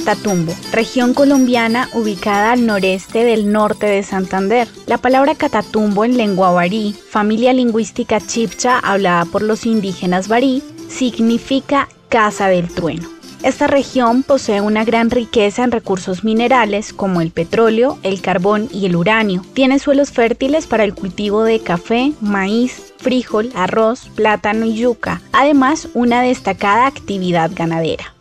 Catatumbo, región colombiana ubicada al noreste del norte de Santander. La palabra Catatumbo en lengua barí, familia lingüística chipcha hablada por los indígenas barí, significa casa del trueno. Esta región posee una gran riqueza en recursos minerales como el petróleo, el carbón y el uranio. Tiene suelos fértiles para el cultivo de café, maíz, frijol, arroz, plátano y yuca, además una destacada actividad ganadera.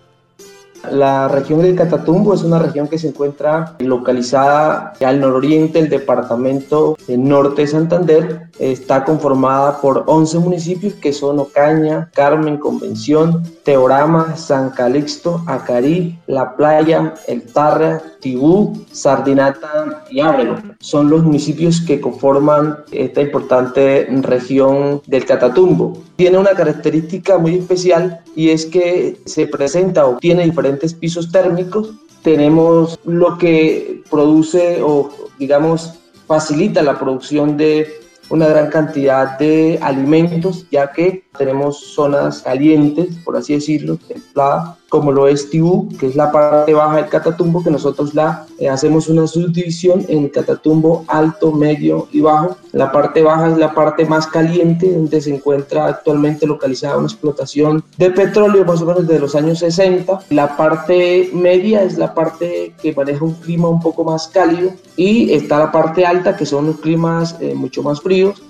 La región del Catatumbo es una región que se encuentra localizada al nororiente del departamento norte de Santander. Está conformada por 11 municipios que son Ocaña, Carmen, Convención, Teorama, San Calixto, Acarí, La Playa, El Tarra, Tibú, Sardinata y Ábrego. Son los municipios que conforman esta importante región del Catatumbo. Tiene una característica muy especial y es que se presenta o tiene diferentes pisos térmicos. Tenemos lo que produce o digamos facilita la producción de una gran cantidad de alimentos, ya que tenemos zonas calientes, por así decirlo, templadas, como lo es Tibú, que es la parte baja del Catatumbo, que nosotros la eh, hacemos una subdivisión en Catatumbo alto, medio y bajo. La parte baja es la parte más caliente, donde se encuentra actualmente localizada una explotación de petróleo más o menos de los años 60. La parte media es la parte que maneja un clima un poco más cálido y está la parte alta, que son los climas eh, mucho más fríos,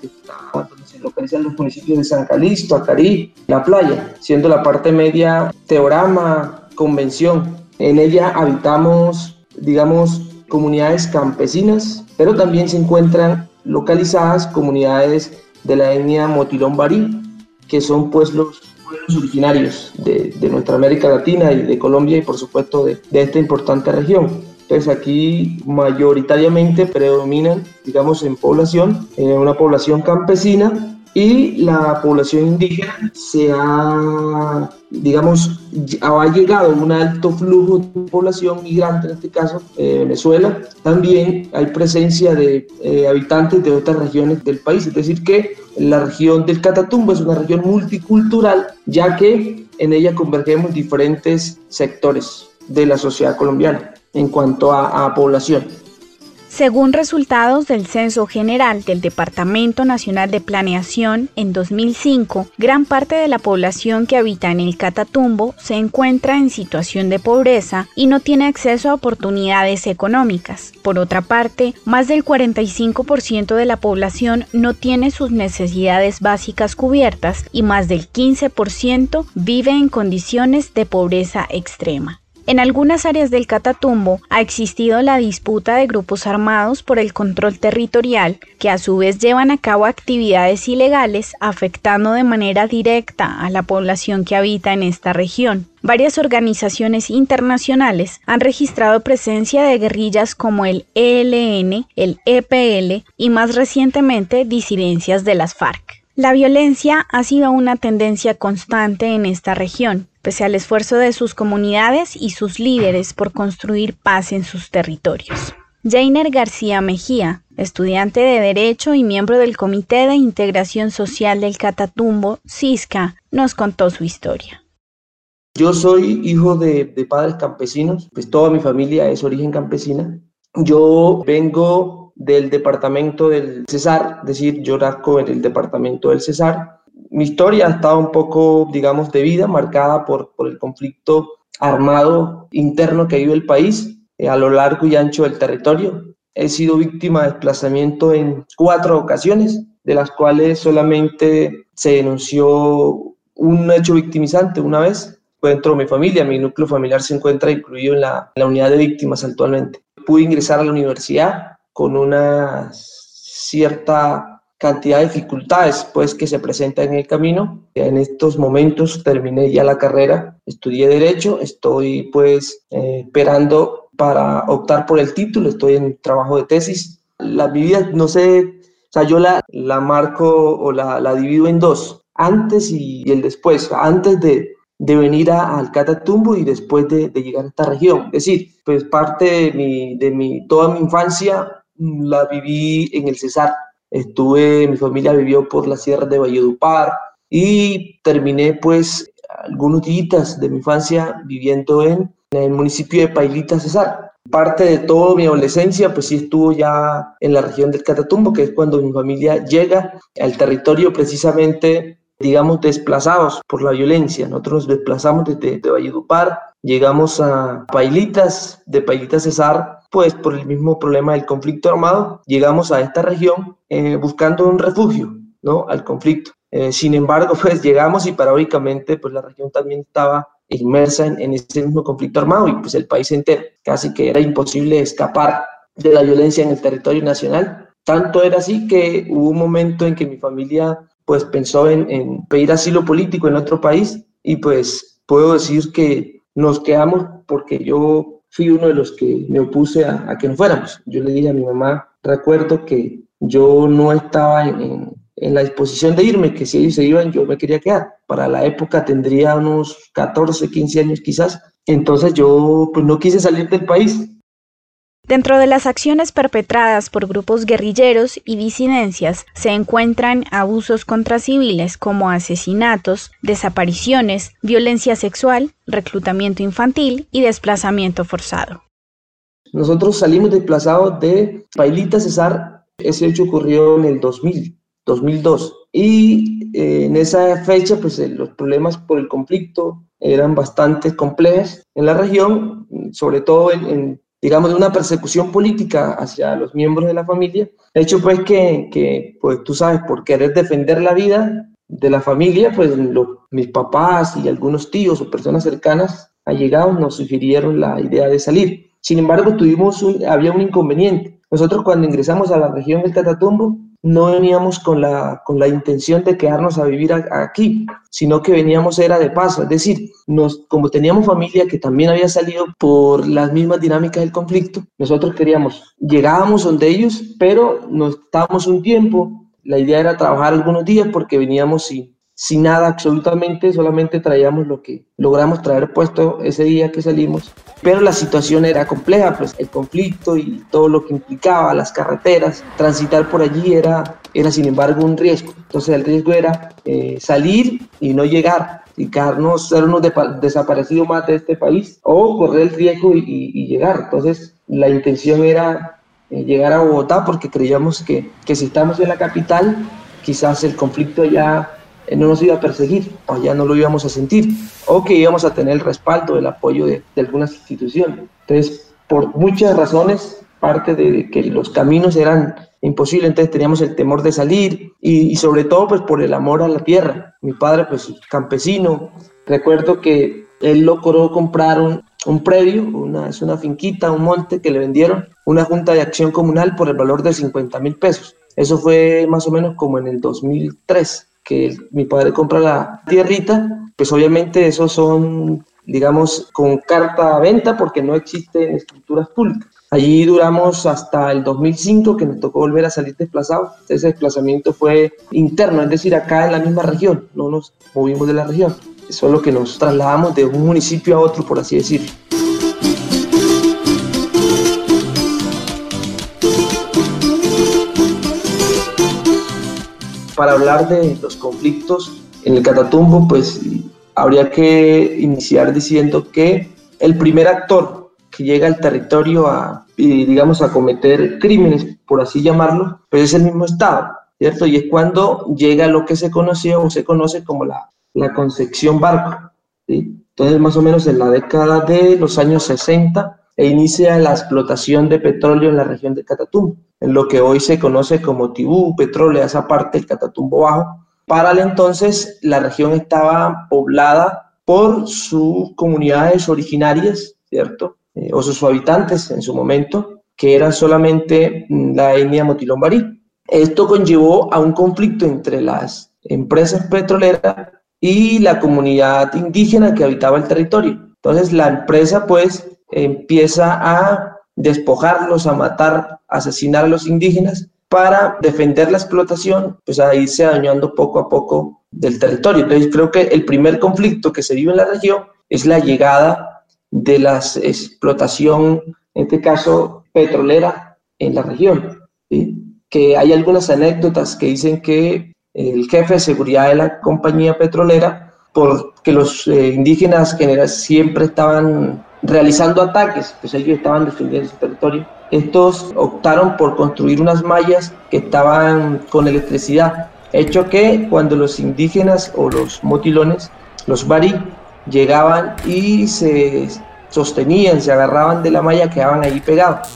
localizan los municipios de San Calixto, Acarí, La Playa, siendo la parte media Teorama, Convención. En ella habitamos, digamos, comunidades campesinas, pero también se encuentran localizadas comunidades de la etnia Motilón Barí, que son pues los pueblos originarios de, nuestra América Latina y de Colombia y por supuesto de, de esta importante región. Entonces aquí mayoritariamente predominan, digamos, en población, en una población campesina y la población indígena se ha, digamos, ha llegado un alto flujo de población migrante, en este caso eh, Venezuela. También hay presencia de eh, habitantes de otras regiones del país, es decir, que la región del Catatumbo es una región multicultural, ya que en ella convergemos diferentes sectores de la sociedad colombiana en cuanto a población. Según resultados del Censo General del Departamento Nacional de Planeación en 2005, gran parte de la población que habita en el Catatumbo se encuentra en situación de pobreza y no tiene acceso a oportunidades económicas. Por otra parte, más del 45% de la población no tiene sus necesidades básicas cubiertas y más del 15% vive en condiciones de pobreza extrema. En algunas áreas del Catatumbo ha existido la disputa de grupos armados por el control territorial, que a su vez llevan a cabo actividades ilegales afectando de manera directa a la población que habita en esta región. Varias organizaciones internacionales han registrado presencia de guerrillas como el ELN, el EPL y más recientemente disidencias de las FARC. La violencia ha sido una tendencia constante en esta región, pese al esfuerzo de sus comunidades y sus líderes por construir paz en sus territorios. Jainer García Mejía, estudiante de Derecho y miembro del Comité de Integración Social del Catatumbo, CISCA, nos contó su historia. Yo soy hijo de, padres campesinos, pues toda mi familia es origen campesina. Yo vengo del departamento del Cesar, es decir, yo nazco en el departamento del Cesar, mi historia ha estado un poco, digamos, de vida, marcada por, por el conflicto armado interno que vive el país eh, a lo largo y ancho del territorio. He sido víctima de desplazamiento en cuatro ocasiones, de las cuales solamente se denunció un hecho victimizante una vez. De mi familia, mi núcleo familiar se encuentra incluido en la, la unidad de víctimas actualmente. pude ingresar a la universidad con una cierta cantidad de dificultades pues que se presentan en el camino. En estos momentos terminé ya la carrera, estudié derecho, estoy pues eh, esperando para optar por el título, estoy en trabajo de tesis. La vida, no sé, o sea, yo la, la marco o la, la divido en dos, antes y, el después, antes de, de venir al Catatumbo y después de, de, llegar a esta región. Es decir, pues parte de mi, de mi, toda mi infancia la viví en el Cesar, Estuve, mi familia vivió por la sierra de Valledupar y terminé pues algunos días de mi infancia viviendo en, el municipio de Pailita, Cesar. Parte de toda mi adolescencia pues sí estuvo ya en la región del Catatumbo, que es cuando mi familia llega al territorio precisamente digamos, desplazados por la violencia. Nosotros nos desplazamos desde, de Valledupar, llegamos a Pailitas, de Pailitas Cesar, pues por el mismo problema del conflicto armado, llegamos a esta región eh, buscando un refugio, ¿no? Al conflicto. Eh, sin embargo, pues llegamos y paradójicamente, pues la región también estaba inmersa en, en ese mismo conflicto armado y pues el país entero. Casi que era imposible escapar de la violencia en el territorio nacional. Tanto era así que hubo un momento en que mi familia pues pensó en, en pedir asilo político en otro país y pues puedo decir que nos quedamos porque yo fui uno de los que me opuse a, que no fuéramos. Yo le dije a mi mamá, recuerdo que yo no estaba en, en, la disposición de irme, que si ellos se iban yo me quería quedar. Para la época tendría unos 14, 15 años quizás. Entonces yo pues no quise salir del país. Dentro de las acciones perpetradas por grupos guerrilleros y disidencias se encuentran abusos contra civiles como asesinatos, desapariciones, violencia sexual, reclutamiento infantil y desplazamiento forzado. Nosotros salimos desplazados de Pailita Cesar, ese hecho ocurrió en el 2000, 2002, y eh, en esa fecha pues eh, los problemas por el conflicto eran bastante complejos en la región, sobre todo en digamos, de una persecución política hacia los miembros de la familia. Hecho, pues que, que pues tú sabes, por querer defender la vida de la familia, pues mis papás y algunos tíos o personas cercanas allegados nos sugirieron la idea de salir. Sin embargo, tuvimos había un inconveniente. Nosotros cuando ingresamos a la región del Catatumbo, no veníamos con la, con la intención de quedarnos a vivir aquí, sino que veníamos era de paso. Es decir, nos, como teníamos familia que también había salido por las mismas dinámicas del conflicto, nosotros queríamos, llegábamos donde ellos, pero nos estábamos un tiempo. La idea era trabajar algunos días porque veníamos sin, sin nada absolutamente, solamente traíamos lo que logramos traer puesto ese día que salimos. Pero la situación era compleja, pues el conflicto y todo lo que implicaba, las carreteras, transitar por allí era, era sin embargo un riesgo. Entonces el riesgo era eh, salir y no llegar, y quedarnos, ser unos desaparecidos más de este país, o correr el riesgo y, llegar. Entonces la intención era eh, llegar a Bogotá porque creíamos que, que si estamos en la capital, quizás el conflicto ya no nos iba a perseguir, o ya no lo íbamos a sentir, o que íbamos a tener el respaldo, el apoyo de, algunas instituciones. Entonces, por muchas razones, parte de que los caminos eran imposibles, entonces teníamos el temor de salir y, sobre todo pues por el amor a la tierra. Mi padre pues campesino, recuerdo que él logró comprar un, un predio, una, es una finquita, un monte que le vendieron una junta de acción comunal por el valor de 50 mil pesos. Eso fue más o menos como en el 2003 que mi padre compra la tierrita, pues obviamente esos son, digamos, con carta a venta porque no existen estructuras públicas. Allí duramos hasta el 2005 que nos tocó volver a salir desplazados. Ese desplazamiento fue interno, es decir, acá en la misma región, no nos movimos de la región, solo que nos trasladamos de un municipio a otro, por así decirlo. Para hablar de los conflictos en el Catatumbo, pues habría que iniciar diciendo que el primer actor que llega al territorio a, digamos, a cometer crímenes, por así llamarlo, pues es el mismo Estado, ¿cierto? Y es cuando llega lo que se conoció o se conoce como la, la concepción barco. Entonces, más o menos en la década de los años 60, e inicia la explotación de petróleo en la región de Catatumbo, en lo que hoy se conoce como Tibú, petróleo, esa parte del Catatumbo Bajo. Para el entonces, la región estaba poblada por sus comunidades originarias, ¿cierto? eh, o sus habitantes en su momento, que eran solamente mm, la etnia motilombarí. Esto conllevó a un conflicto entre las empresas petroleras y la comunidad indígena que habitaba el territorio. Entonces la empresa pues empieza a despojarlos, a matar, asesinar a los indígenas para defender la explotación, pues a irse dañando poco a poco del territorio. Entonces creo que el primer conflicto que se vive en la región es la llegada de la explotación, en este caso petrolera, en la región. Que hay algunas anécdotas que dicen que el jefe de seguridad de la compañía petrolera, porque los eh, indígenas generales siempre estaban realizando ataques, pues ellos estaban defendiendo su territorio. Estos optaron por construir unas mallas que estaban con electricidad, hecho que cuando los indígenas o los motilones, los barí, llegaban y se sostenían, se agarraban de la malla, quedaban ahí pegados.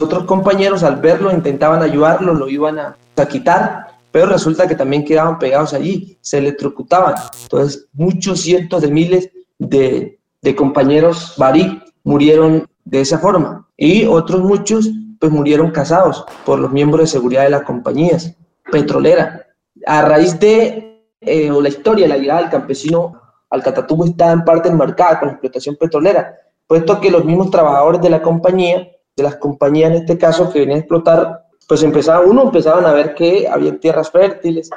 Otros compañeros al verlo intentaban ayudarlo, lo iban a, quitar, pero resulta que también quedaban pegados allí, se electrocutaban. Entonces, muchos cientos de miles de, compañeros barí murieron de esa forma y otros muchos pues murieron casados por los miembros de seguridad de las compañías petroleras. A raíz de eh, la historia, la llegada del campesino al Catatumbo está en parte enmarcada con la explotación petrolera, puesto que los mismos trabajadores de la compañía de las compañías en este caso que venían a explotar, pues empezaban, uno empezaban a ver que había tierras fértiles,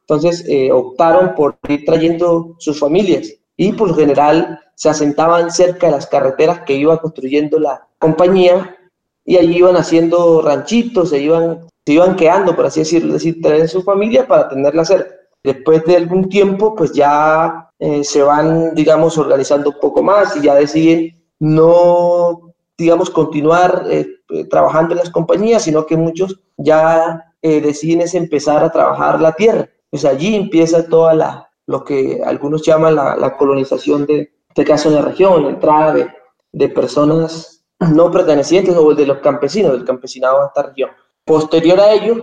entonces eh, optaron por ir trayendo sus familias y por lo general se asentaban cerca de las carreteras que iba construyendo la compañía y allí iban haciendo ranchitos, se iban, se iban quedando, por así decirlo, decir, traer su familia para tenerla cerca. Después de algún tiempo, pues ya eh, se van, digamos, organizando un poco más y ya deciden no digamos, continuar eh, trabajando en las compañías, sino que muchos ya eh, deciden es empezar a trabajar la tierra. Pues allí empieza toda la, lo que algunos llaman la, colonización de, este caso, de la región, la entrada de, de personas no pertenecientes o de los campesinos, del campesinado de esta región. Posterior a ello,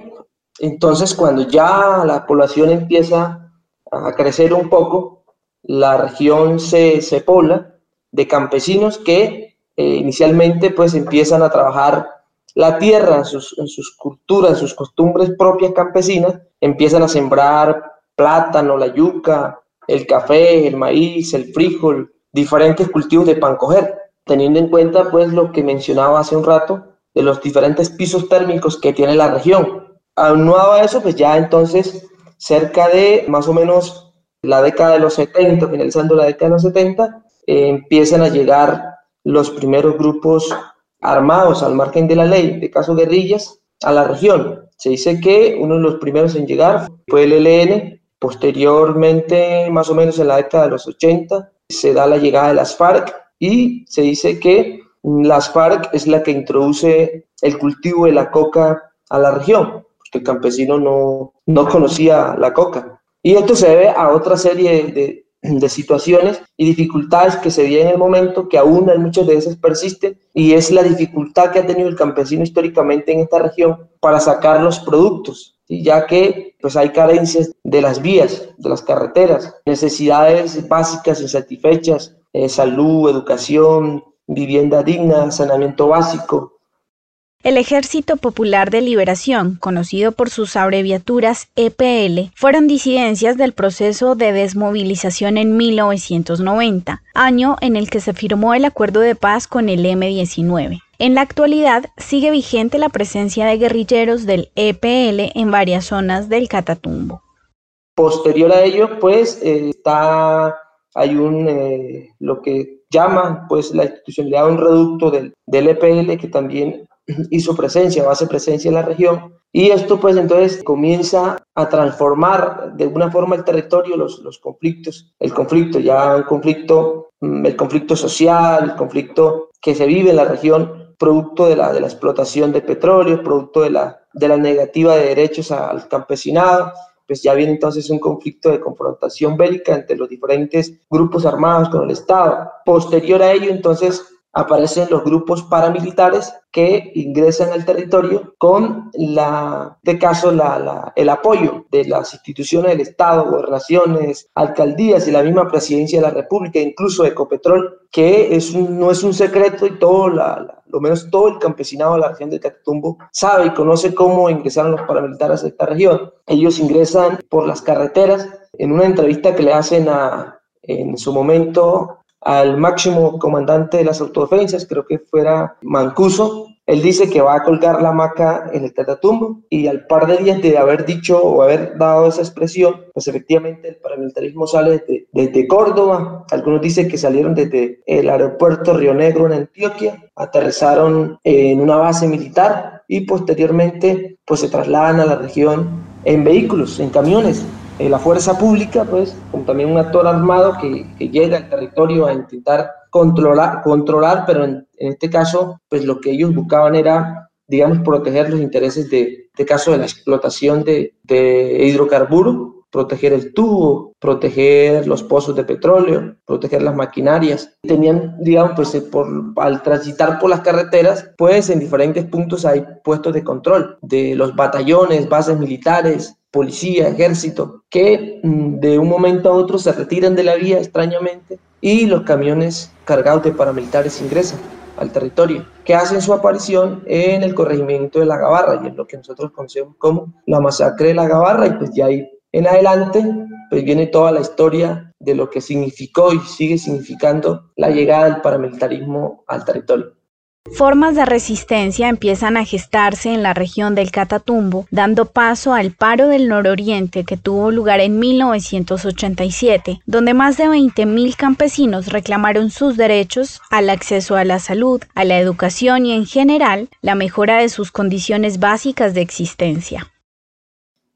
entonces, cuando ya la población empieza a crecer un poco, la región se, se pobla de campesinos que eh, inicialmente pues empiezan a trabajar la tierra en sus, culturas, en sus costumbres propias campesinas, empiezan a sembrar plátano, la yuca, el café, el maíz, el frijol, diferentes cultivos de pan coger, teniendo en cuenta pues lo que mencionaba hace un rato de los diferentes pisos térmicos que tiene la región. Aunado a eso, pues ya entonces cerca de más o menos la década de los 70, finalizando la década de los 70, eh, empiezan a llegar los primeros grupos armados al margen de la ley, de caso guerrillas, a la región. Se dice que uno de los primeros en llegar fue el ELN, posteriormente, más o menos en la década de los 80, se da la llegada de las FARC y se dice que las FARC es la que introduce el cultivo de la coca a la región, porque el campesino no, no conocía la coca. Y esto se debe a otra serie de, de situaciones y dificultades que se vienen en el momento, que aún en muchas de esas persisten, y es la dificultad que ha tenido el campesino históricamente en esta región para sacar los productos, ya que pues hay carencias de las vías, de las carreteras, necesidades básicas insatisfechas, eh, salud, educación, vivienda digna, saneamiento básico, el Ejército Popular de Liberación, conocido por sus abreviaturas EPL, fueron disidencias del proceso de desmovilización en 1990, año en el que se firmó el acuerdo de paz con el M-19. En la actualidad sigue vigente la presencia de guerrilleros del EPL en varias zonas del Catatumbo. Posterior a ello, pues está hay un eh, lo que llaman pues la institucionalidad un reducto del, del EPL que también hizo presencia o hace presencia en la región. Y esto pues entonces comienza a transformar de alguna forma el territorio, los, los conflictos, el conflicto, ya un conflicto, mm, el conflicto social, el conflicto que se vive en la región, producto de la, de la explotación de petróleo, producto de la, de la negativa de derechos al campesinado, pues ya viene entonces un conflicto de confrontación bélica entre los diferentes grupos armados con el Estado. Posterior a ello, entonces, aparecen los grupos paramilitares que ingresan al territorio con la, de caso, la, el apoyo de las instituciones del Estado, gobernaciones, alcaldías y la misma presidencia de la República, incluso Ecopetrol, que es no es un secreto y todo la, lo menos todo el campesinado de la región de Catatumbo sabe y conoce cómo ingresaron los paramilitares a esta región. Ellos ingresan por las carreteras. En una entrevista que le hacen a, en su momento al máximo comandante de las autodefensas, creo que fuera Mancuso. Él dice que va a colgar la maca en el Catatumbo y al par de días de haber dicho o haber dado esa expresión, pues efectivamente el paramilitarismo sale desde, desde Córdoba. Algunos dicen que salieron desde el aeropuerto Río Negro en Antioquia, aterrizaron en una base militar y posteriormente pues se trasladan a la región en vehículos, en camiones eh, la fuerza pública, pues, como también un actor armado que, llega al territorio a intentar controlar, controlar pero en, este caso, pues lo que ellos buscaban era, digamos, proteger los intereses de, de caso de la explotación de, de hidrocarburos proteger el tubo, proteger los pozos de petróleo, proteger las maquinarias. Tenían, digamos, pues por, al transitar por las carreteras, pues en diferentes puntos hay puestos de control de los batallones, bases militares, policía, ejército, que mm, de un momento a otro se retiran de la vía extrañamente y los camiones cargados de paramilitares ingresan al territorio, que hacen su aparición en el corregimiento de la Gabarra, y es lo que nosotros conocemos como la masacre de la Gabarra, y pues ya ahí en adelante, pues viene toda la historia de lo que significó y sigue significando la llegada del paramilitarismo al territorio. Formas de resistencia empiezan a gestarse en la región del Catatumbo, dando paso al paro del nororiente que tuvo lugar en 1987, donde más de 20.000 campesinos reclamaron sus derechos al acceso a la salud, a la educación y en general la mejora de sus condiciones básicas de existencia.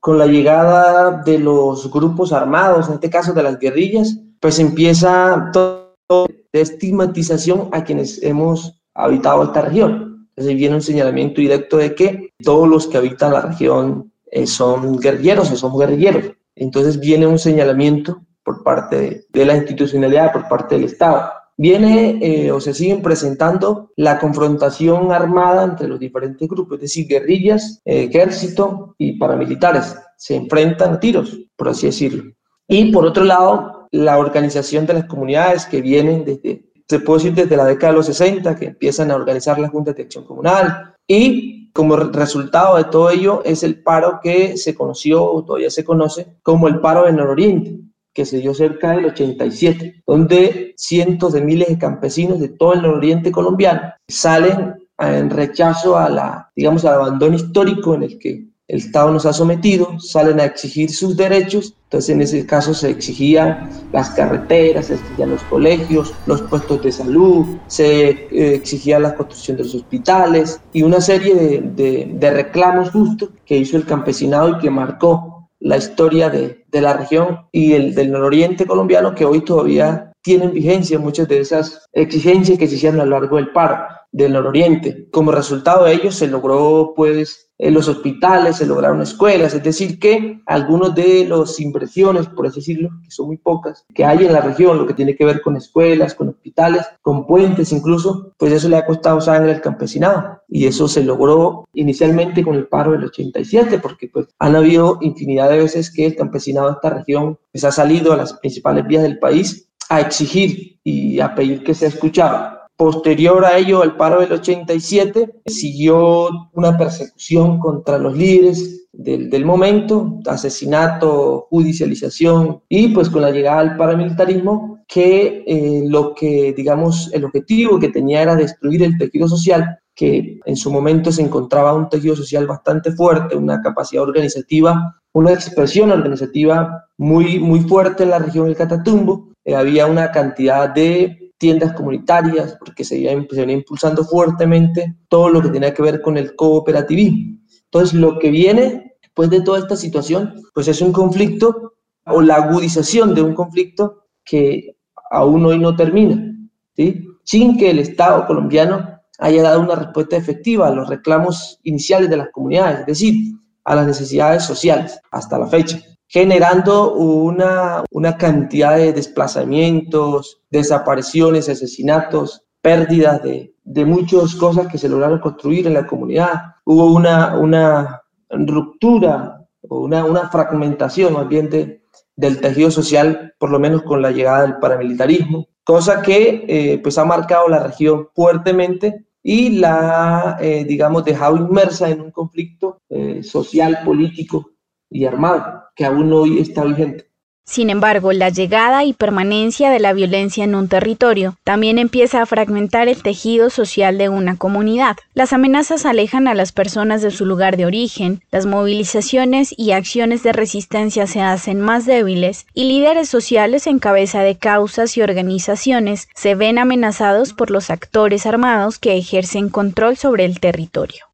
Con la llegada de los grupos armados, en este caso de las guerrillas, pues empieza toda la estigmatización a quienes hemos habitado esta región. Entonces viene un señalamiento directo de que todos los que habitan la región eh, son guerrilleros o son guerrilleros. Entonces viene un señalamiento por parte de, la institucionalidad, por parte del Estado. Viene eh, o se siguen presentando la confrontación armada entre los diferentes grupos, es decir, guerrillas, ejército y paramilitares. Se enfrentan a tiros, por así decirlo. Y por otro lado, la organización de las comunidades que vienen desde se puede decir desde la década de los 60 que empiezan a organizar la Junta de Acción Comunal. Y como resultado de todo ello es el paro que se conoció o todavía se conoce como el paro del nororiente que se dio cerca del 87, donde cientos de miles de campesinos de todo el nororiente colombiano salen en rechazo a la, digamos, al abandono histórico en el que el Estado nos ha sometido, salen a exigir sus derechos, entonces en ese caso se exigían las carreteras, se exigían los colegios, los puestos de salud, se eh, exigía la construcción de los hospitales y una serie de, reclamos justos que hizo el campesinado y que marcó la historia de, la región y el, del nororiente colombiano que hoy todavía tienen vigencia muchas de esas exigencias que se hicieron a lo largo del paro del nororiente. Como resultado de ello se logró pues en los hospitales, se lograron escuelas, es decir, que algunos de las inversiones, por así decirlo, que son muy pocas, que hay en la región, lo que tiene que ver con escuelas, con hospitales, con puentes incluso, pues eso le ha costado sangre al campesinado. Y eso se logró inicialmente con el paro del 87, porque pues han habido infinidad de veces que el campesinado de esta región pues, ha salido a las principales vías del país a exigir y a pedir que sea escuchado Posterior a ello, al paro del 87, siguió una persecución contra los líderes del, momento, asesinato, judicialización y pues con la llegada del paramilitarismo que eh, lo que digamos el objetivo que tenía era destruir el tejido social que en su momento se encontraba un tejido social bastante fuerte, una capacidad organizativa, una expresión organizativa muy, muy fuerte en la región del Catatumbo. Eh, había una cantidad de tiendas comunitarias, porque se venía, impulsando fuertemente todo lo que tenía que ver con el cooperativismo. Entonces, lo que viene después de toda esta situación, pues es un conflicto o la agudización de un conflicto que aún hoy no termina, ¿sí? sin que el Estado colombiano haya dado una respuesta efectiva a los reclamos iniciales de las comunidades, es decir, a las necesidades sociales hasta la fecha generando una, una cantidad de desplazamientos, desapariciones, asesinatos, pérdidas de, de muchas cosas que se lograron construir en la comunidad. Hubo una, una ruptura o una, una fragmentación más bien de, del tejido social, por lo menos con la llegada del paramilitarismo, cosa que eh, pues ha marcado la región fuertemente y la, eh, digamos, dejado inmersa en un conflicto eh, social, político y armado que aún hoy está vigente. Sin embargo, la llegada y permanencia de la violencia en un territorio también empieza a fragmentar el tejido social de una comunidad. Las amenazas alejan a las personas de su lugar de origen, las movilizaciones y acciones de resistencia se hacen más débiles y líderes sociales en cabeza de causas y organizaciones se ven amenazados por los actores armados que ejercen control sobre el territorio.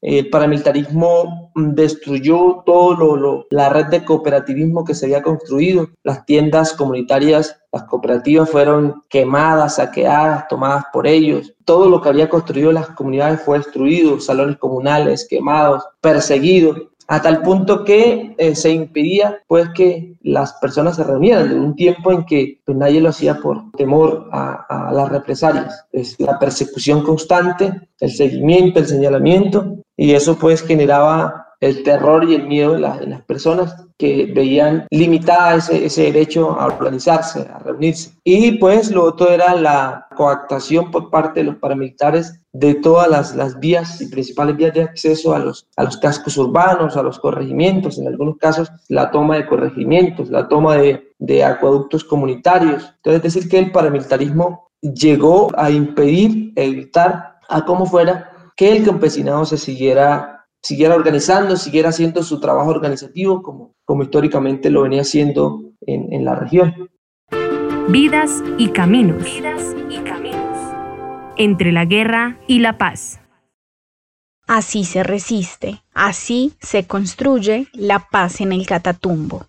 El paramilitarismo destruyó todo lo, la red de cooperativismo que se había construido. Las tiendas comunitarias, las cooperativas fueron quemadas, saqueadas, tomadas por ellos. Todo lo que había construido las comunidades fue destruido, salones comunales quemados, perseguidos a tal punto que eh, se impedía pues que las personas se reunieran en un tiempo en que pues, nadie lo hacía por temor a, las represalias. Es la persecución constante, el seguimiento, el señalamiento y eso pues generaba el terror y el miedo en, las personas que veían limitada ese, ese, derecho a organizarse, a reunirse. Y pues lo otro era la coactación por parte de los paramilitares de todas las, las vías y principales vías de acceso a los, a los cascos urbanos, a los corregimientos, en algunos casos la toma de corregimientos, la toma de, de acueductos comunitarios. Entonces, es decir, que el paramilitarismo llegó a impedir, evitar, a como fuera, que el campesinado se siguiera, siguiera organizando, siguiera haciendo su trabajo organizativo como, como históricamente lo venía haciendo en, en la región. Vidas y caminos. Vidas y caminos. Entre la guerra y la paz. Así se resiste, así se construye la paz en el Catatumbo.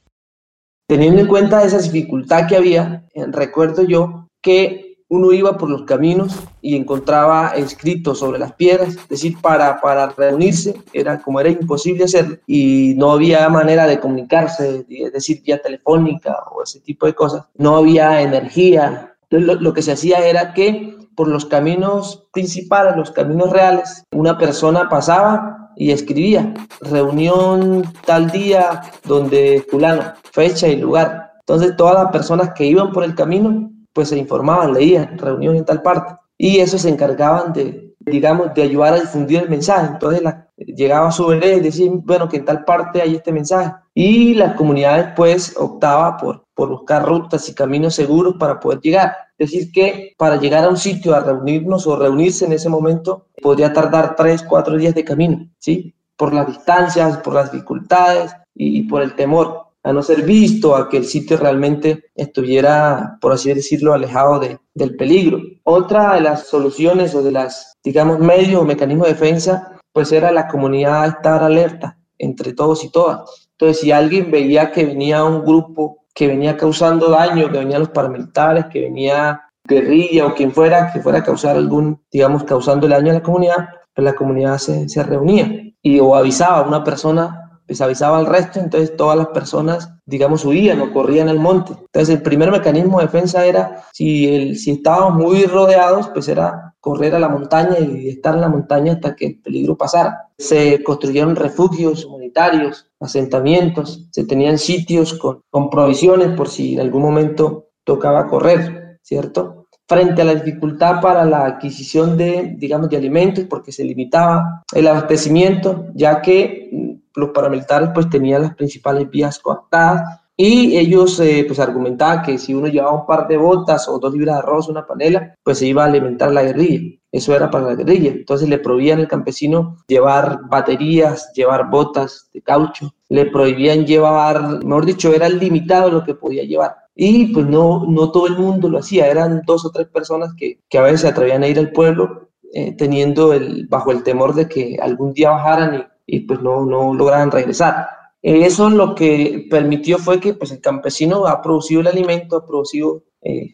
Teniendo en cuenta esa dificultad que había, eh, recuerdo yo que uno iba por los caminos y encontraba escritos sobre las piedras, es decir, para, para reunirse, era como era imposible hacerlo y no había manera de comunicarse, es decir, vía telefónica o ese tipo de cosas, no había energía. Entonces lo, que se hacía era que por los caminos principales, los caminos reales, una persona pasaba y escribía, reunión tal día donde fulano, fecha y lugar. Entonces todas las personas que iban por el camino pues se informaban, leían, reunión en tal parte. Y eso se encargaban de, digamos, de ayudar a difundir el mensaje. Entonces llegaba a su vereda y decía, bueno, que en tal parte hay este mensaje. Y las comunidades pues optaba por, por buscar rutas y caminos seguros para poder llegar. Es decir, que para llegar a un sitio a reunirnos o reunirse en ese momento podría tardar tres, cuatro días de camino, ¿sí? Por las distancias, por las dificultades y por el temor a no ser visto, a que el sitio realmente estuviera, por así decirlo, alejado de, del peligro. Otra de las soluciones o de las, digamos, medios o mecanismos de defensa, pues era la comunidad estar alerta entre todos y todas. Entonces, si alguien veía que venía un grupo que venía causando daño, que venían los paramilitares, que venía guerrilla o quien fuera, que fuera a causar algún, digamos, causando daño a la comunidad, pues la comunidad se, se reunía y o avisaba a una persona les avisaba al resto, entonces todas las personas, digamos, huían o corrían al monte. Entonces el primer mecanismo de defensa era, si, el, si estábamos muy rodeados, pues era correr a la montaña y estar en la montaña hasta que el peligro pasara. Se construyeron refugios humanitarios, asentamientos, se tenían sitios con, con provisiones por si en algún momento tocaba correr, ¿cierto? Frente a la dificultad para la adquisición de, digamos, de alimentos, porque se limitaba el abastecimiento, ya que los paramilitares pues tenían las principales vías coactadas y ellos eh, pues argumentaban que si uno llevaba un par de botas o dos libras de arroz, una panela, pues se iba a alimentar la guerrilla. Eso era para la guerrilla. Entonces le prohibían al campesino llevar baterías, llevar botas de caucho, le prohibían llevar, mejor dicho, era limitado lo que podía llevar. Y pues no, no todo el mundo lo hacía, eran dos o tres personas que, que a veces se atrevían a ir al pueblo eh, teniendo el, bajo el temor de que algún día bajaran y y pues no, no lograban regresar. Eso lo que permitió fue que pues, el campesino ha producido el alimento, ha producido eh,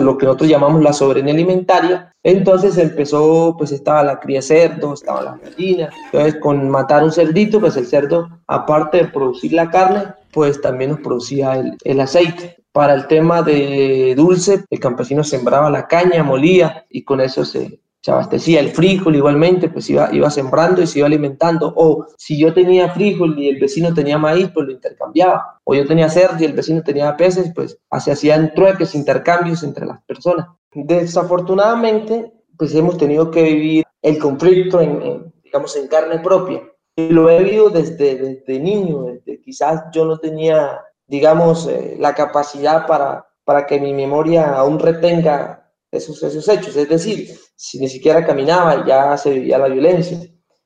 lo que nosotros llamamos la soberanía alimentaria. Entonces empezó, pues estaba la cría de cerdo, estaba la gallina. Entonces con matar un cerdito, pues el cerdo, aparte de producir la carne, pues también nos producía el, el aceite. Para el tema de dulce, el campesino sembraba la caña, molía y con eso se, se abastecía el frijol igualmente, pues iba, iba sembrando y se iba alimentando. O si yo tenía frijol y el vecino tenía maíz, pues lo intercambiaba. O yo tenía cerdo y el vecino tenía peces, pues se hacían trueques, intercambios entre las personas. Desafortunadamente, pues hemos tenido que vivir el conflicto en, digamos, en carne propia. Y lo he vivido desde, desde niño, desde quizás yo no tenía, digamos, eh, la capacidad para, para que mi memoria aún retenga esos, esos hechos. Es decir, si ni siquiera caminaba, ya se vivía la violencia.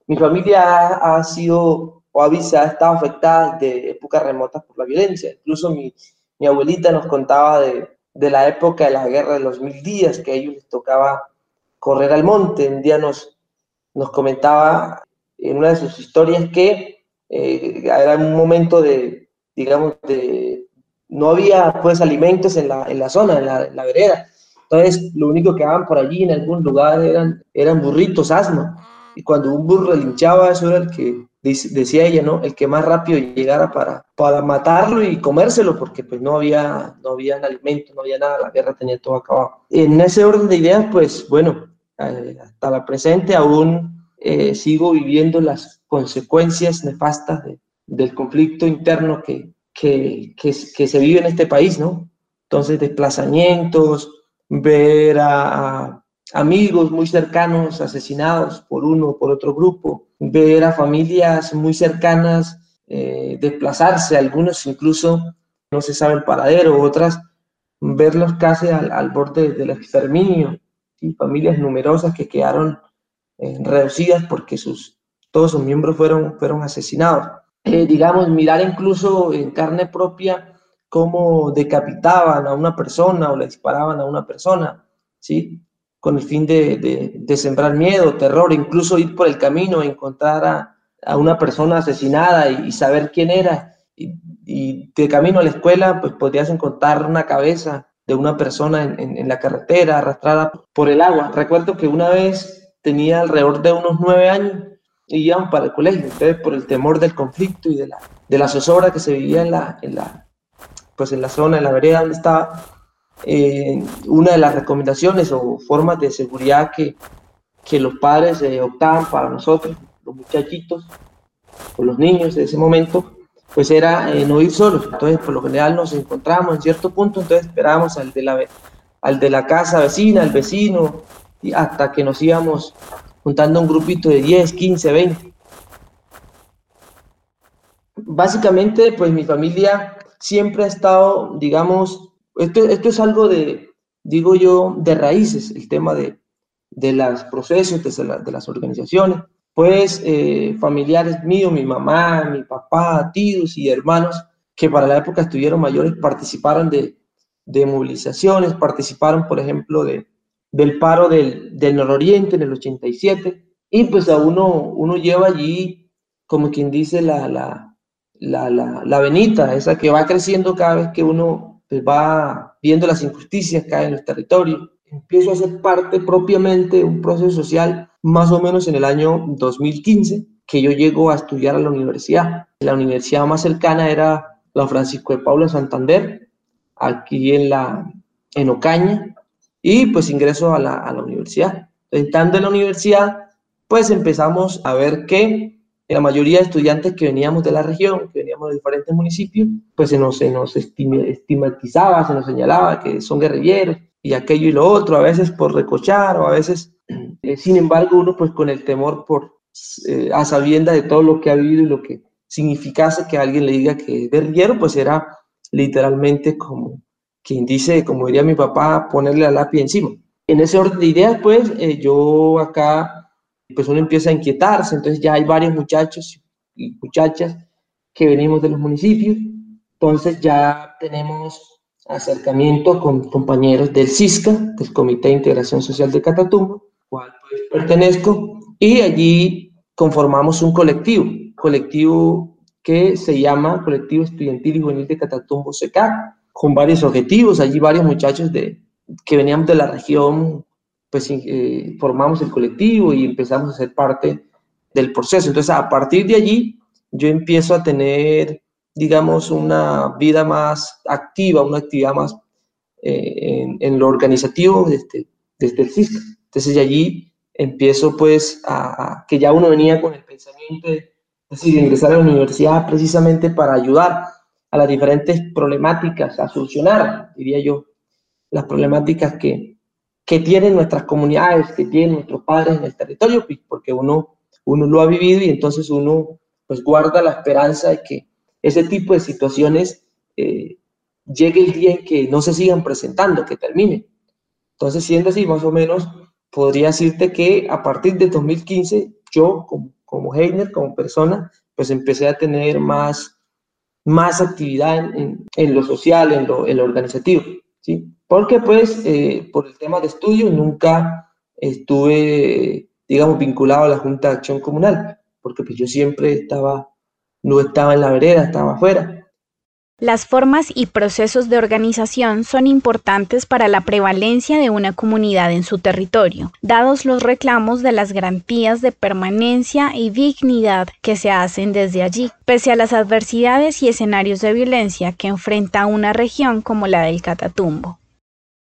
Mi familia ha, sido o ha, estado afectada de épocas remotas por la violencia. Incluso mi, mi abuelita nos contaba de, de, la época de la guerra de los mil días, que a ellos les tocaba correr al monte. Un día nos, nos comentaba en una de sus historias que eh, era un momento de, digamos, de, no había pues alimentos en la, en la zona, en la, en la vereda. Entonces, lo único que daban por allí en algún lugar eran, eran burritos, asno. Y cuando un burro linchaba, eso era el que, decía ella, ¿no? El que más rápido llegara para, para matarlo y comérselo, porque pues no había, no había alimento, no había nada, la guerra tenía todo acabado. En ese orden de ideas, pues bueno, eh, hasta la presente aún eh, sigo viviendo las consecuencias nefastas del conflicto interno que, que, que, que se vive en este país, ¿no? Entonces, desplazamientos, ver a, amigos muy cercanos asesinados por uno o por otro grupo, ver a familias muy cercanas eh, desplazarse, algunos incluso no se sabe el paradero, otras verlos casi al, borde del exterminio, y familias numerosas que quedaron eh, reducidas porque sus, todos sus miembros fueron, fueron asesinados. Eh, digamos, mirar incluso en carne propia cómo decapitaban a una persona o le disparaban a una persona, ¿sí? Con el fin de, de, sembrar miedo, terror, incluso ir por el camino, encontrar a, a una persona asesinada y, saber quién era. Y, de camino a la escuela, pues podrías encontrar una cabeza de una persona en, en, la carretera arrastrada por el agua. Recuerdo que una vez tenía alrededor de unos nueve años y íbamos para el colegio, entonces por el temor del conflicto y de la, de la zozobra que se vivía en la, en la, pues en la zona, en la vereda donde estaba, eh, una de las recomendaciones o formas de seguridad que, que los padres eh, optaban para nosotros, los muchachitos, o los niños de ese momento, pues era eh, no ir solos. Entonces, por lo general nos encontramos en cierto punto, entonces esperábamos al de la, al de la casa vecina, al vecino, y hasta que nos íbamos juntando un grupito de 10, 15, 20. Básicamente, pues mi familia siempre ha estado, digamos, esto, esto es algo de, digo yo, de raíces, el tema de, de los procesos, de, las organizaciones. Pues eh, familiares míos, mi mamá, mi papá, tíos y hermanos que para la época estuvieron mayores participaron de, de movilizaciones, participaron, por ejemplo, de, del paro del, del nororiente en el 87, y pues a uno, uno lleva allí, como quien dice, la, la, la, la, la venita, esa que va creciendo cada vez que uno pues, va viendo las injusticias que hay en los territorios. Empiezo a ser parte propiamente de un proceso social más o menos en el año 2015, que yo llego a estudiar a la universidad. La universidad más cercana era la Francisco de Paula Santander, aquí en, la, en Ocaña, y pues ingreso a la, a la universidad. Entrando en la universidad, pues empezamos a ver que la mayoría de estudiantes que veníamos de la región, que veníamos de diferentes municipios, pues se nos, se nos estigmatizaba, se nos señalaba que son guerrilleros y aquello y lo otro, a veces por recochar o a veces, eh, sin embargo, uno pues con el temor por, eh, a sabienda de todo lo que ha vivido y lo que significase que alguien le diga que es guerrillero, pues era literalmente como quien dice, como diría mi papá, ponerle la lápiz encima. En ese orden de ideas, pues eh, yo acá pues uno empieza a inquietarse, entonces ya hay varios muchachos y muchachas que venimos de los municipios, entonces ya tenemos acercamiento con compañeros del CISCA, del Comité de Integración Social de Catatumbo, cual pues pertenezco, y allí conformamos un colectivo, colectivo que se llama Colectivo Estudiantil y Juvenil de Catatumbo SECAC, con varios objetivos. Allí varios muchachos de, que veníamos de la región, pues eh, formamos el colectivo y empezamos a ser parte del proceso. Entonces, a partir de allí, yo empiezo a tener, digamos, una vida más activa, una actividad más eh, en, lo organizativo desde, desde el CISCA. Entonces, de allí empiezo, pues, a, que ya uno venía con el pensamiento de, decir, ingresar a la universidad precisamente para ayudar a las diferentes problemáticas, a solucionar, diría yo, las problemáticas que, que tienen nuestras comunidades, que tienen nuestros padres en el territorio, pues, porque uno, uno lo ha vivido y entonces uno pues guarda la esperanza de que ese tipo de situaciones eh, llegue el día en que no se sigan presentando, que termine. Entonces, siendo así, más o menos, podría decirte que a partir de 2015, yo como, como Heiner, como persona, pues empecé a tener más, más actividad en, en, lo social, en lo, en lo organizativo, ¿sí? Porque pues eh, por el tema de estudio nunca estuve, digamos, vinculado a la Junta de Acción Comunal, porque pues yo siempre estaba, no estaba en la vereda, estaba afuera. Las formas y procesos de organización son importantes para la prevalencia de una comunidad en su territorio, dados los reclamos de las garantías de permanencia y dignidad que se hacen desde allí, pese a las adversidades y escenarios de violencia que enfrenta una región como la del Catatumbo.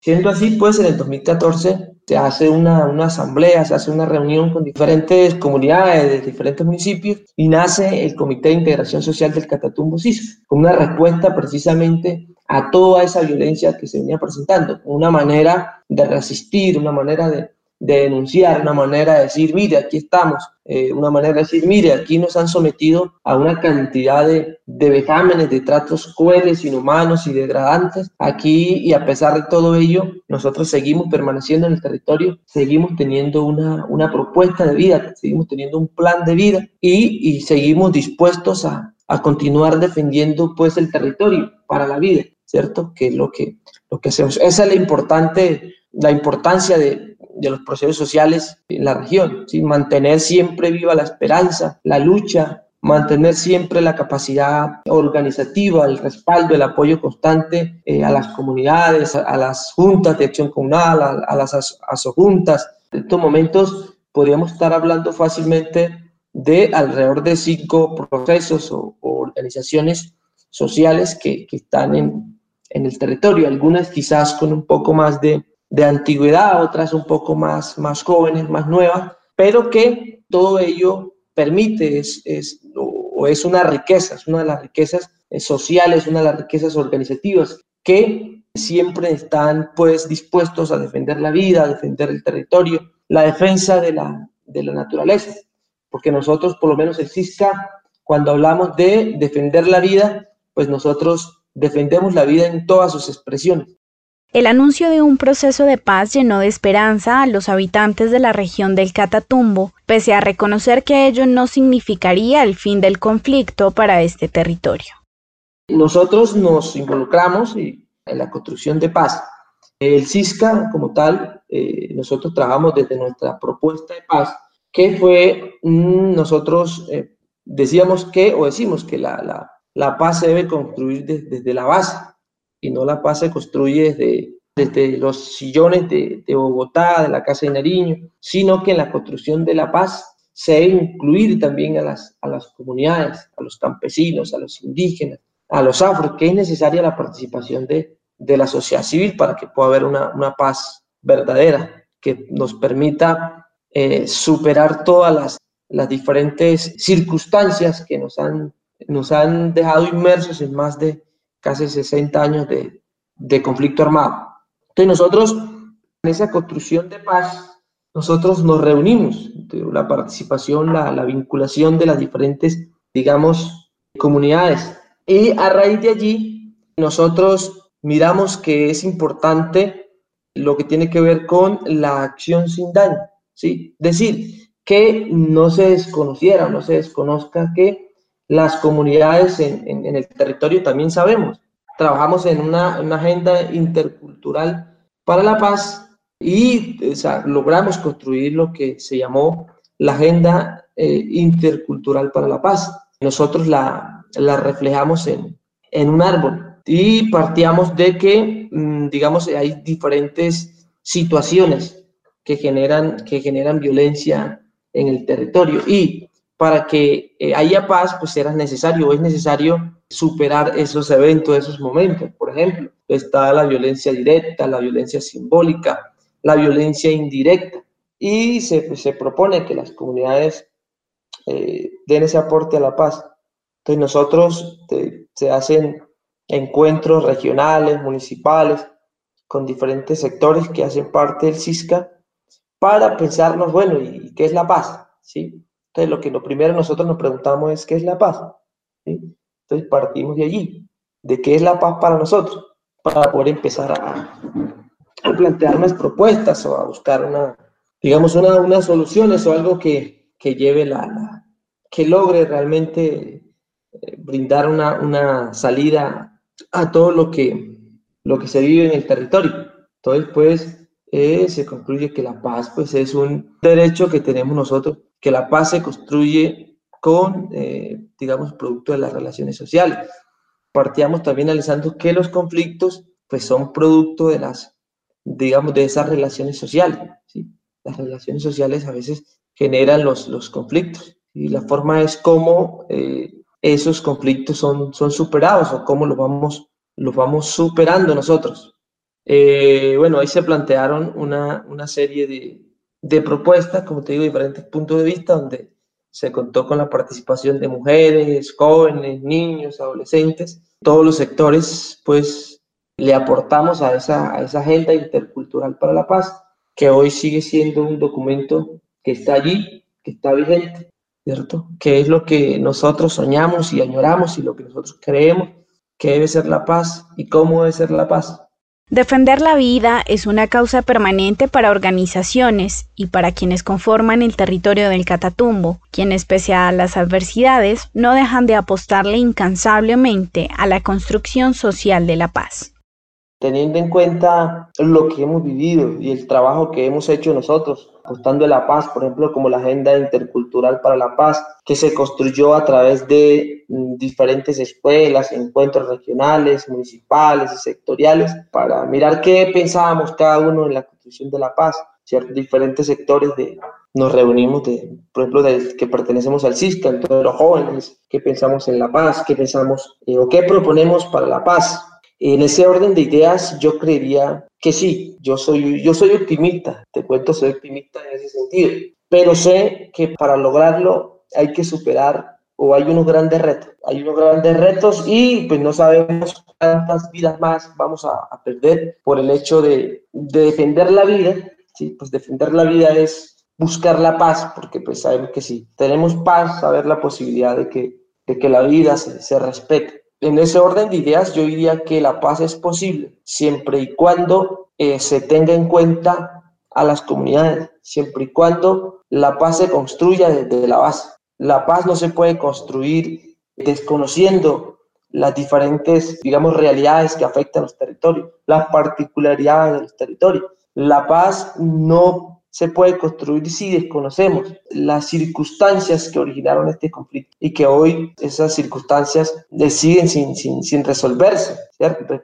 Siendo así, pues en el 2014 se hace una, una, asamblea, se hace una reunión con diferentes comunidades de diferentes municipios y nace el Comité de Integración Social del Catatumbo SIS, con una respuesta precisamente a toda esa violencia que se venía presentando, una manera de resistir, una manera de, de denunciar, una manera de decir, mire, aquí estamos, eh, una manera de decir, mire, aquí nos han sometido a una cantidad de, de vejámenes, de tratos crueles, inhumanos y degradantes. Aquí, y a pesar de todo ello, nosotros seguimos permaneciendo en el territorio, seguimos teniendo una, una propuesta de vida, seguimos teniendo un plan de vida y, y seguimos dispuestos a, a continuar defendiendo pues el territorio para la vida, ¿cierto? Que es lo que, lo que hacemos. Esa es la importante, la importancia de, de los procesos sociales en la región. ¿sí? Mantener siempre viva la esperanza, la lucha, mantener siempre la capacidad organizativa, el respaldo, el apoyo constante eh, a las comunidades, a, las juntas de acción comunal, a, las asojuntas. En estos momentos podríamos estar hablando fácilmente de alrededor de cinco procesos o, organizaciones sociales que, que están en, en el territorio, algunas quizás con un poco más de, de antigüedad, otras un poco más, más jóvenes, más nuevas, pero que todo ello permite, es, es, o es una riqueza, es una de las riquezas eh, sociales, una de las riquezas organizativas que siempre están pues dispuestos a defender la vida, a defender el territorio, la defensa de la, de la naturaleza, porque nosotros, por lo menos el CISCA, cuando hablamos de defender la vida, pues nosotros defendemos la vida en todas sus expresiones. El anuncio de un proceso de paz llenó de esperanza a los habitantes de la región del Catatumbo, pese a reconocer que ello no significaría el fin del conflicto para este territorio. Nosotros nos involucramos en la construcción de paz. El CISCA, como tal, eh, nosotros trabajamos desde nuestra propuesta de paz, que fue, mm, nosotros eh, decíamos que, o decimos que la, la, paz se debe construir desde la base y no la paz se construye desde, desde los sillones de, de, Bogotá, de la Casa de Nariño, sino que en la construcción de la paz se debe incluir también a las, a las comunidades, a los campesinos, a los indígenas, a los afros, que es necesaria la participación de, de la sociedad civil para que pueda haber una, una paz verdadera, que nos permita eh, superar todas las, las diferentes circunstancias que nos han, nos han dejado inmersos en más de casi 60 años de, conflicto armado. Entonces nosotros, en esa construcción de paz, nosotros nos reunimos, la participación, la, la, vinculación de las diferentes, digamos, comunidades. Y a raíz de allí, nosotros miramos que es importante lo que tiene que ver con la acción sin daño, ¿sí? Decir, que no se desconociera, no se desconozca que las comunidades en, el territorio también sabemos. Trabajamos en una, agenda intercultural para la paz y logramos construir lo que se llamó la agenda eh, intercultural para la paz. Nosotros la, la reflejamos en, en un árbol. Y partíamos de que, mm, digamos, hay diferentes situaciones que generan, que generan violencia en el territorio. Y para que eh, haya paz, pues era necesario, es necesario superar esos eventos, esos momentos. Por ejemplo, está la violencia directa, la violencia simbólica, la violencia indirecta. Y se, se propone que las comunidades eh, den ese aporte a la paz. Entonces nosotros se hacen encuentros regionales, municipales, con diferentes sectores que hacen parte del CISCA para pensarnos, bueno, ¿y qué es la paz? ¿Sí? Entonces, lo que lo primero nosotros nos preguntamos es, ¿qué es la paz? Entonces, partimos de allí, de qué es la paz para nosotros, para poder empezar a, a plantear unas propuestas o a buscar una, digamos, una, unas soluciones o algo que, que lleve la, que logre realmente eh, brindar una, una salida a todo lo que, lo que se vive en el territorio. Entonces, pues, eh, se concluye que la paz, pues, es un derecho que tenemos nosotros, que la paz se construye con, eh, digamos, producto de las relaciones sociales. Partíamos también analizando que los conflictos, pues, son producto de las, digamos, de esas relaciones sociales, ¿sí? Las relaciones sociales a veces generan los, los conflictos y la forma es cómo eh, esos conflictos son, son superados o cómo los vamos, los vamos superando nosotros. Eh, bueno, ahí se plantearon una, una serie de, de, propuestas, como te digo, diferentes puntos de vista, donde se contó con la participación de mujeres, jóvenes, niños, adolescentes, todos los sectores, pues le aportamos a esa, a agenda intercultural para la paz, que hoy sigue siendo un documento que está allí, que está vigente ¿cierto? ¿Qué es lo que nosotros soñamos y añoramos y lo que nosotros creemos que debe ser la paz y cómo debe ser la paz? Defender la vida es una causa permanente para organizaciones y para quienes conforman el territorio del Catatumbo, quienes pese a las adversidades no dejan de apostarle incansablemente a la construcción social de la paz. Teniendo en cuenta lo que hemos vivido y el trabajo que hemos hecho nosotros, apostando a la paz, por ejemplo, como la Agenda Intercultural para la Paz, que se construyó a través de mm, diferentes escuelas, encuentros regionales, municipales y sectoriales, para mirar qué pensábamos cada uno en la construcción de la paz. Ciertos diferentes sectores de, nos reunimos, de, por ejemplo, de, que pertenecemos al CISCA, entonces los jóvenes, qué pensamos en la paz, qué pensamos eh, o qué proponemos para la paz en ese orden de ideas, yo creería que sí, yo soy, yo soy optimista, te cuento, soy optimista en ese sentido, pero sé que para lograrlo hay que superar o hay unos grandes retos, hay unos grandes retos y pues no sabemos cuántas vidas más vamos a, perder por el hecho de, de, defender la vida, ¿sí? pues defender la vida es buscar la paz, porque pues sabemos que si tenemos paz, haber la posibilidad de que, de que la vida se, se respete. En ese orden de ideas, yo diría que la paz es posible siempre y cuando eh, se tenga en cuenta a las comunidades, siempre y cuando la paz se construya desde la base. La paz no se puede construir desconociendo las diferentes, digamos, realidades que afectan a los territorios, las particularidades de los territorios. La paz no se puede construir si desconocemos las circunstancias que originaron este conflicto y que hoy esas circunstancias siguen sin, sin, sin resolverse,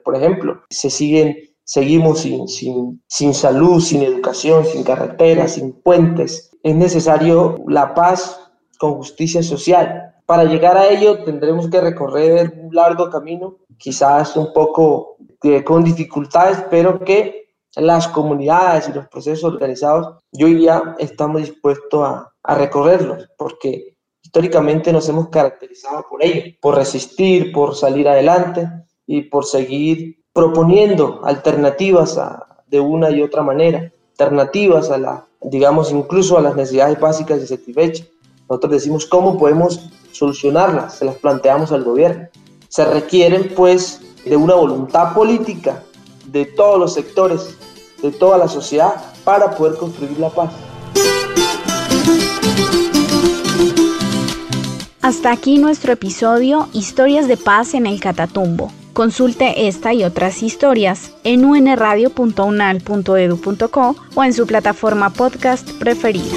por ejemplo, se siguen, seguimos sin, sin, sin salud, sin educación, sin carreteras, sin puentes. Es necesario la paz con justicia social. Para llegar a ello tendremos que recorrer un largo camino, quizás un poco eh, con dificultades, pero que las comunidades y los procesos organizados, yo ya estamos dispuestos a, recorrerlos, porque históricamente nos hemos caracterizado por ello, por resistir, por salir adelante y por seguir proponiendo alternativas de una y otra manera, alternativas a la, digamos, incluso a las necesidades básicas de satisfecha. Nosotros decimos cómo podemos solucionarlas, se las planteamos al gobierno. Se requieren, pues, de una voluntad política de todos los sectores, de toda la sociedad para poder construir la paz. Hasta aquí nuestro episodio Historias de Paz en el Catatumbo. Consulte esta y otras historias en unradio.unal.edu.co o en su plataforma podcast preferida.